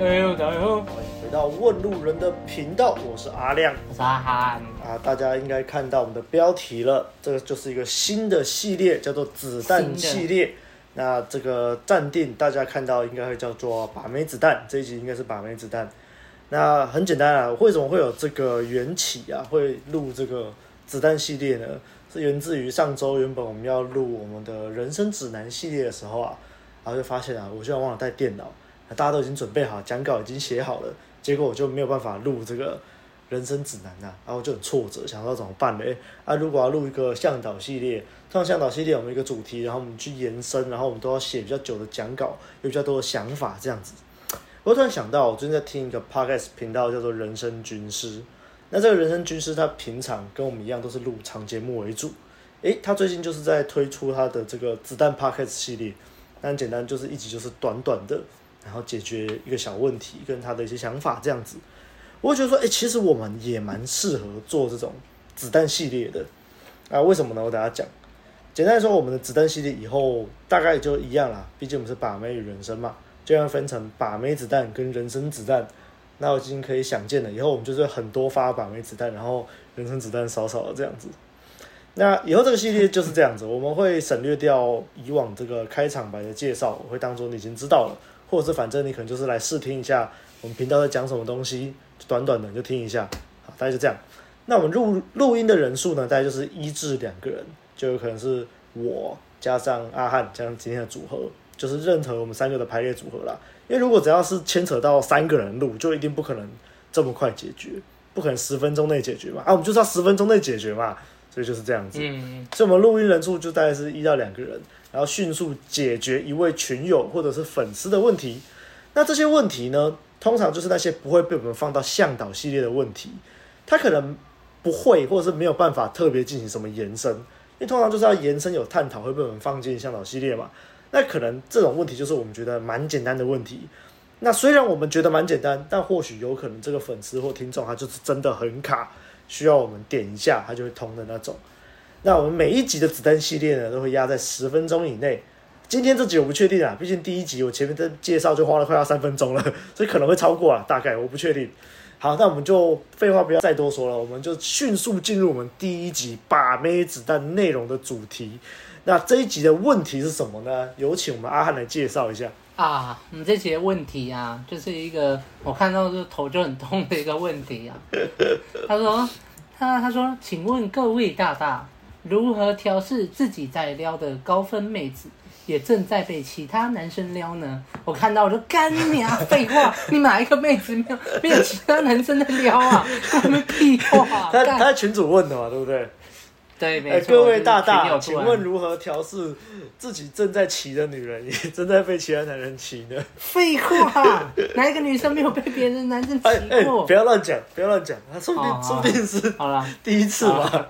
哎呦哎呦！欢迎回到问路人的频道，我是阿亮，我是阿涵啊，大家应该看到我们的标题了，这个就是一个新的系列，叫做子弹系列。那这个暂定大家看到应该会叫做把妹子弹，这一集应该是把妹子弹。那很简单啊，为什么会有这个缘起啊？会录这个子弹系列呢？是源自于上周原本我们要录我们的人生指南系列的时候啊，然后就发现啊，我居然忘了带电脑。大家都已经准备好，讲稿已经写好了，结果我就没有办法录这个人生指南呐、然后就很挫折，想说怎么办呢？哎啊，如果要录一个向导系列，像向导系列，我们一个主题，然后我们去延伸，然后我们都要写比较久的讲稿，有比较多的想法这样子。我突然想到，我最近在听一个 podcast 频道，叫做人生军师。那这个人生军师，他平常跟我们一样，都是录长节目为主。诶，他最近就是在推出他的这个子弹 podcast 系列，但简单就是一集就是短短的。然后解决一个小问题，跟他的一些想法这样子，我会觉得说，哎，其实我们也蛮适合做这种子弹系列的啊。为什么呢？我等下讲。简单来说，我们的子弹系列以后大概就一样啦。毕竟我们是把妹与人生嘛，就要分成把妹子弹跟人生子弹。那我已经可以想见了，以后我们就是很多发把妹子弹，然后人生子弹少少的这样子。那以后这个系列就是这样子，我们会省略掉以往这个开场白的介绍，我会当做你已经知道了。或者是反正你可能就是来试听一下我们频道在讲什么东西，短短的就听一下，好，大概就这样。那我们录录音的人数呢，大概就是一至两个人，就有可能是我加上阿汉加上今天的组合，就是任何我们三个的排列组合啦。因为如果只要是牵扯到三个人录，就一定不可能这么快解决，不可能十分钟内解决嘛。啊，我们就是要十分钟内解决嘛，所以就是这样子。嗯，所以我们录音人数就大概是一到两个人。然后迅速解决一位群友或者是粉丝的问题，那这些问题呢，通常就是那些不会被我们放到向导系列的问题，他可能不会或者是没有办法特别进行什么延伸，因为通常就是要延伸有探讨会被我们放进向导系列嘛。那可能这种问题就是我们觉得蛮简单的问题。那虽然我们觉得蛮简单，但或许有可能这个粉丝或听众他就是真的很卡，需要我们点一下它就会通的那种。那我们每一集的子弹系列呢，都会压在十分钟以内。今天这集我不确定啊，毕竟第一集我前面的介绍就花了快要三分钟了，所以可能会超过啊，大概我不确定。好，那我们就废话不要再多说了，我们就迅速进入我们第一集把妹子弹内容的主题。那这一集的问题是什么呢？有请我们阿汉来介绍一下啊。我们这些问题啊，就是一个我看到就头就很痛的一个问题啊。他说他他说，请问各位大大。如何调试自己在撩的高分妹子，也正在被其他男生撩呢？我看到我就干你啊！废话，你哪一个妹子没有没有其他男生在撩啊？我们屁话！他他在群主问的嘛，对不对？对，没错。各位大大，请问如何调试自己正在骑的女人，也正在被其他男人骑呢？废话，哪一个女生没有被别人男生骑过？哎哎，不要乱讲，不要乱讲，他说不定说不定是好了第一次吧。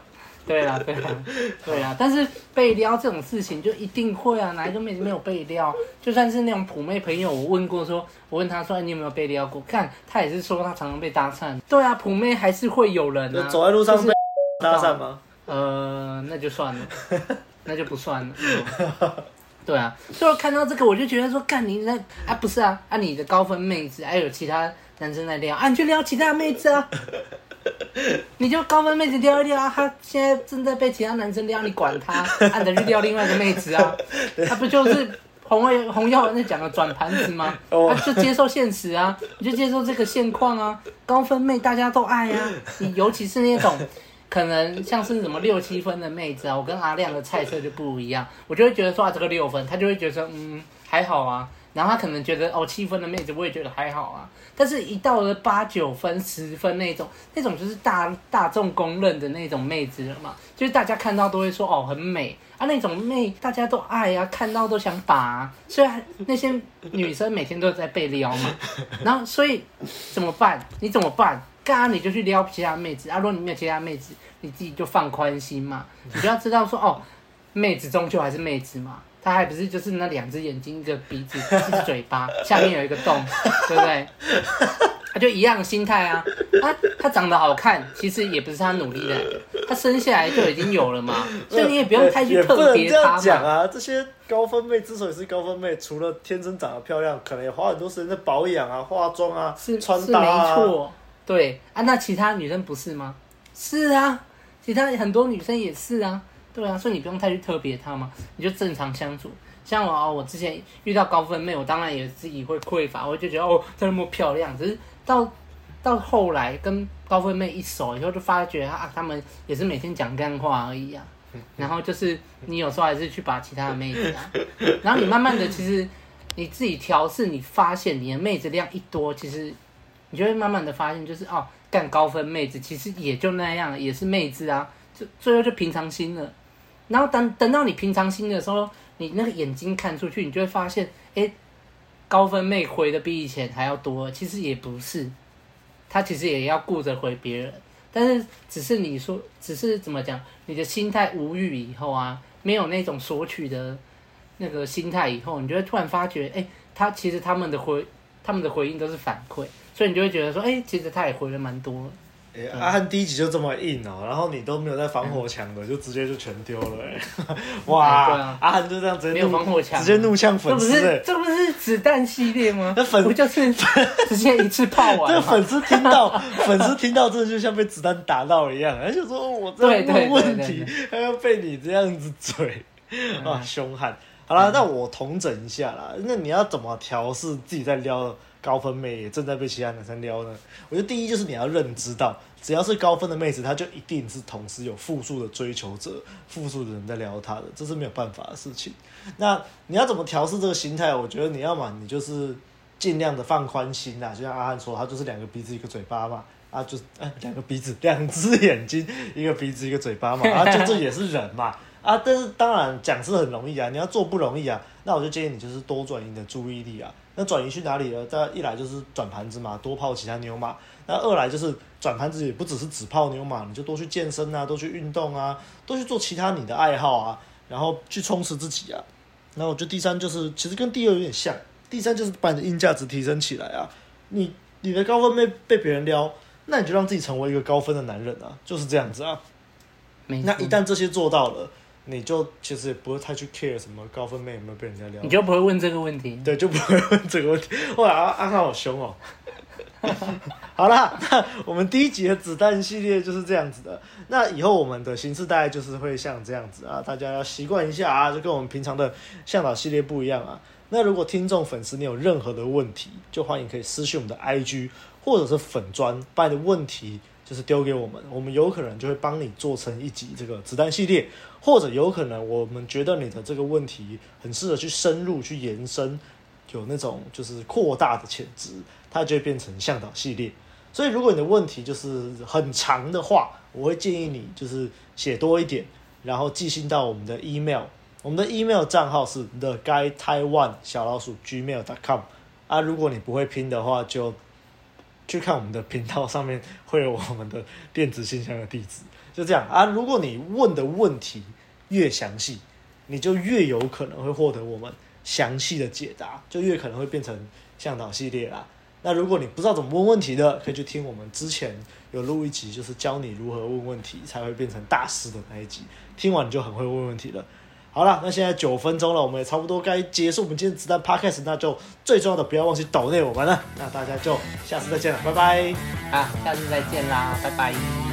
对啊，对啊，对啊，但是被撩这种事情就一定会啊，哪一个妹子没有被撩？就算是那种普妹朋友，我问过说，我问他说，你有没有被撩过？看他也是说他常常被搭讪。对啊，普妹还是会有人啊。走在路上被搭讪吗？呃，那就算了，那就不算了。嗯、对啊，所以我看到这个我就觉得说，干你那啊不是啊，啊你的高分妹子还有其他男生在撩啊，你去撩其他妹子啊。你就高分妹子撩一撩啊，他现在正在被其他男生撩，你管他？按着去撩另外一个妹子啊？他不就是洪卫洪耀文在讲的转盘子吗？他就接受现实啊，你就接受这个现况啊。高分妹大家都爱啊，你尤其是那种可能像是什么六七分的妹子啊，我跟阿亮的菜色就不一样，我就会觉得说啊，这个六分，他就会觉得嗯还好啊。然后他可能觉得哦，七分的妹子我也觉得还好啊，但是一到了八九分、十分那种，那种就是大大众公认的那种妹子了嘛，就是大家看到都会说哦很美啊，那种妹大家都爱啊，看到都想把，虽然那些女生每天都在被撩嘛，然后所以怎么办？你怎么办？刚刚你就去撩其他妹子啊，如果你没有其他妹子，你自己就放宽心嘛，你就要知道说哦，妹子终究还是妹子嘛。她还不是就是那两只眼睛、一个鼻子、一个嘴巴，下面有一个洞，对不对？他就一样的心态啊，他他长得好看，其实也不是她努力来的，她生下来就已经有了嘛，所以你也不用太去特别她嘛。讲啊，这些高分妹之所以是高分妹，除了天生长得漂亮，可能也花很多时间在保养啊、化妆啊、穿搭啊。是没错，对啊，那其他女生不是吗？是啊，其他很多女生也是啊，对啊，所以你不用太去特别她嘛，你就正常相处。像我啊，我之前遇到高分妹，我当然也自己会匮乏，我就觉得哦，她那么漂亮。只是到到后来跟高分妹一熟以后，就发觉啊，他们也是每天讲干话而已啊。然后就是你有时候还是去把其他的妹子啊，然后你慢慢的其实你自己调试，你发现你的妹子量一多，其实你就会慢慢的发现，就是哦，干高分妹子其实也就那样，也是妹子啊，就最后就平常心了。然后等等到你平常心的时候。你那个眼睛看出去，你就会发现，哎，高分妹回的比以前还要多。其实也不是，她其实也要顾着回别人，但是只是你说，只是怎么讲，你的心态无欲以后啊，没有那种索取的那个心态以后，你就会突然发觉，哎，他其实他们的回，他们的回应都是反馈，所以你就会觉得说，哎，其实他也回了蛮多。欸、阿汉第一集就这么硬哦、喔，然后你都没有在防火墙的，嗯、就直接就全丢了！哇，阿汉就这样直接怒，直接怒呛粉丝哎！这不是子弹系列吗？那粉不就是 直接一次泡完？这粉丝听到，粉丝听到真的就像被子弹打到一样，而且说我这样问问题还要被你这样子嘴，啊，凶悍！好了，那我统整一下啦，那你要怎么调试自己在撩高分妹也正在被其他男生撩呢？我觉得第一就是你要认知到。只要是高分的妹子，她就一定是同时有复数的追求者，复数的人在撩她的，这是没有办法的事情。那你要怎么调试这个心态？我觉得你要嘛，你就是尽量的放宽心呐。就像阿汉说，他就是两个鼻子一个嘴巴嘛，啊，就是哎两个鼻子，两只眼睛，一个鼻子一个嘴巴嘛，啊，就这也是人嘛，啊，但是当然讲是很容易啊，你要做不容易啊。那我就建议你就是多转移你的注意力啊。那转移去哪里呢？再一来就是转盘子嘛，多泡其他妞嘛。那二来就是转盘子也不只是只泡妞嘛，你就多去健身啊，多去运动啊，多去做其他你的爱好啊，然后去充实自己啊。那我觉得第三就是其实跟第二有点像，第三就是把你的硬价值提升起来啊。你你的高分被被别人撩，那你就让自己成为一个高分的男人啊，就是这样子啊。那一旦这些做到了，你就其实也不会太去 care 什么高分妹有没有被人家撩，你就不会问这个问题。对，就不会问这个问题。哇，阿阿汉好凶哦。好啦，那我们第一集的子弹系列就是这样子的。那以后我们的形式大概就是会像这样子啊，大家要习惯一下啊，就跟我们平常的向导系列不一样啊。那如果听众粉丝你有任何的问题，就欢迎可以私讯我们的 IG 或者是粉专，把你的问题就是丢给我们，我们有可能就会帮你做成一集这个子弹系列，或者有可能我们觉得你的这个问题很适合去深入去延伸，有那种就是扩大的潜质。它就会变成向导系列，所以如果你的问题就是很长的话，我会建议你就是写多一点，然后寄信到我们的 email，我们的 email 账号是 the guy taiwan 小老鼠 gmail.com 啊，如果你不会拼的话，就去看我们的频道上面会有我们的电子信箱的地址，就这样啊。如果你问的问题越详细，你就越有可能会获得我们详细的解答，就越可能会变成向导系列啦。那如果你不知道怎么问问题的，可以去听我们之前有录一集，就是教你如何问问题才会变成大师的那一集。听完你就很会问问题了。好了，那现在九分钟了，我们也差不多该结束我们今天子弹 Podcast，那就最重要的不要忘记抖内我们了。那大家就下次再见了，拜拜。啊，下次再见啦，拜拜。